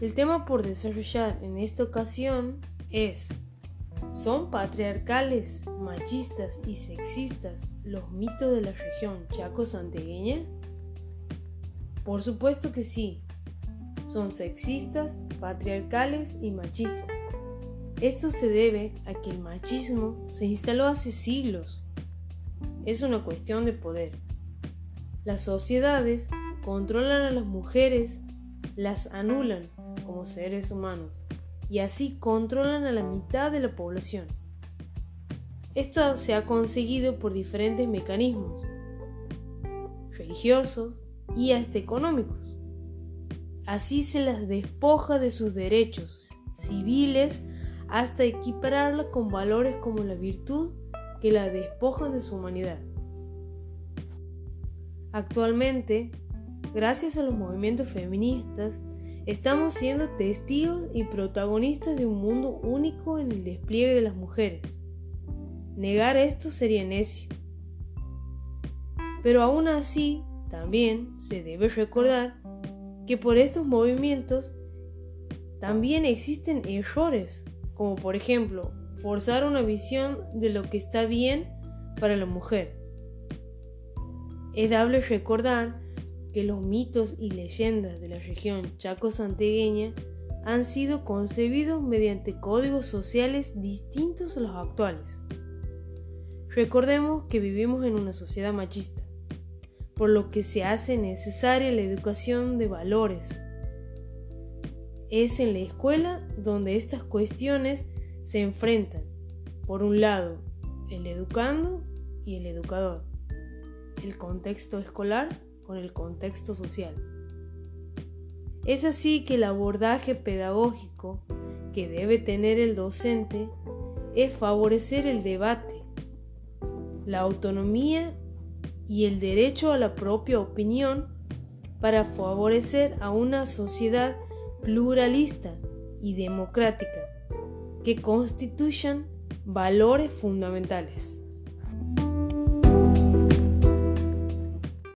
El tema por desarrollar en esta ocasión es ¿Son patriarcales, machistas y sexistas los mitos de la región chaco-santegueña? Por supuesto que sí. Son sexistas, patriarcales y machistas. Esto se debe a que el machismo se instaló hace siglos. Es una cuestión de poder. Las sociedades controlan a las mujeres, las anulan como seres humanos y así controlan a la mitad de la población. Esto se ha conseguido por diferentes mecanismos, religiosos y hasta económicos. Así se las despoja de sus derechos civiles hasta equipararla con valores como la virtud que la despojan de su humanidad. Actualmente, gracias a los movimientos feministas, Estamos siendo testigos y protagonistas de un mundo único en el despliegue de las mujeres. Negar esto sería necio. Pero aún así, también se debe recordar que por estos movimientos también existen errores, como por ejemplo forzar una visión de lo que está bien para la mujer. Es dable recordar que los mitos y leyendas de la región chaco-santegueña han sido concebidos mediante códigos sociales distintos a los actuales. Recordemos que vivimos en una sociedad machista, por lo que se hace necesaria la educación de valores. Es en la escuela donde estas cuestiones se enfrentan, por un lado, el educando y el educador, el contexto escolar con el contexto social. Es así que el abordaje pedagógico que debe tener el docente es favorecer el debate, la autonomía y el derecho a la propia opinión para favorecer a una sociedad pluralista y democrática que constituyan valores fundamentales.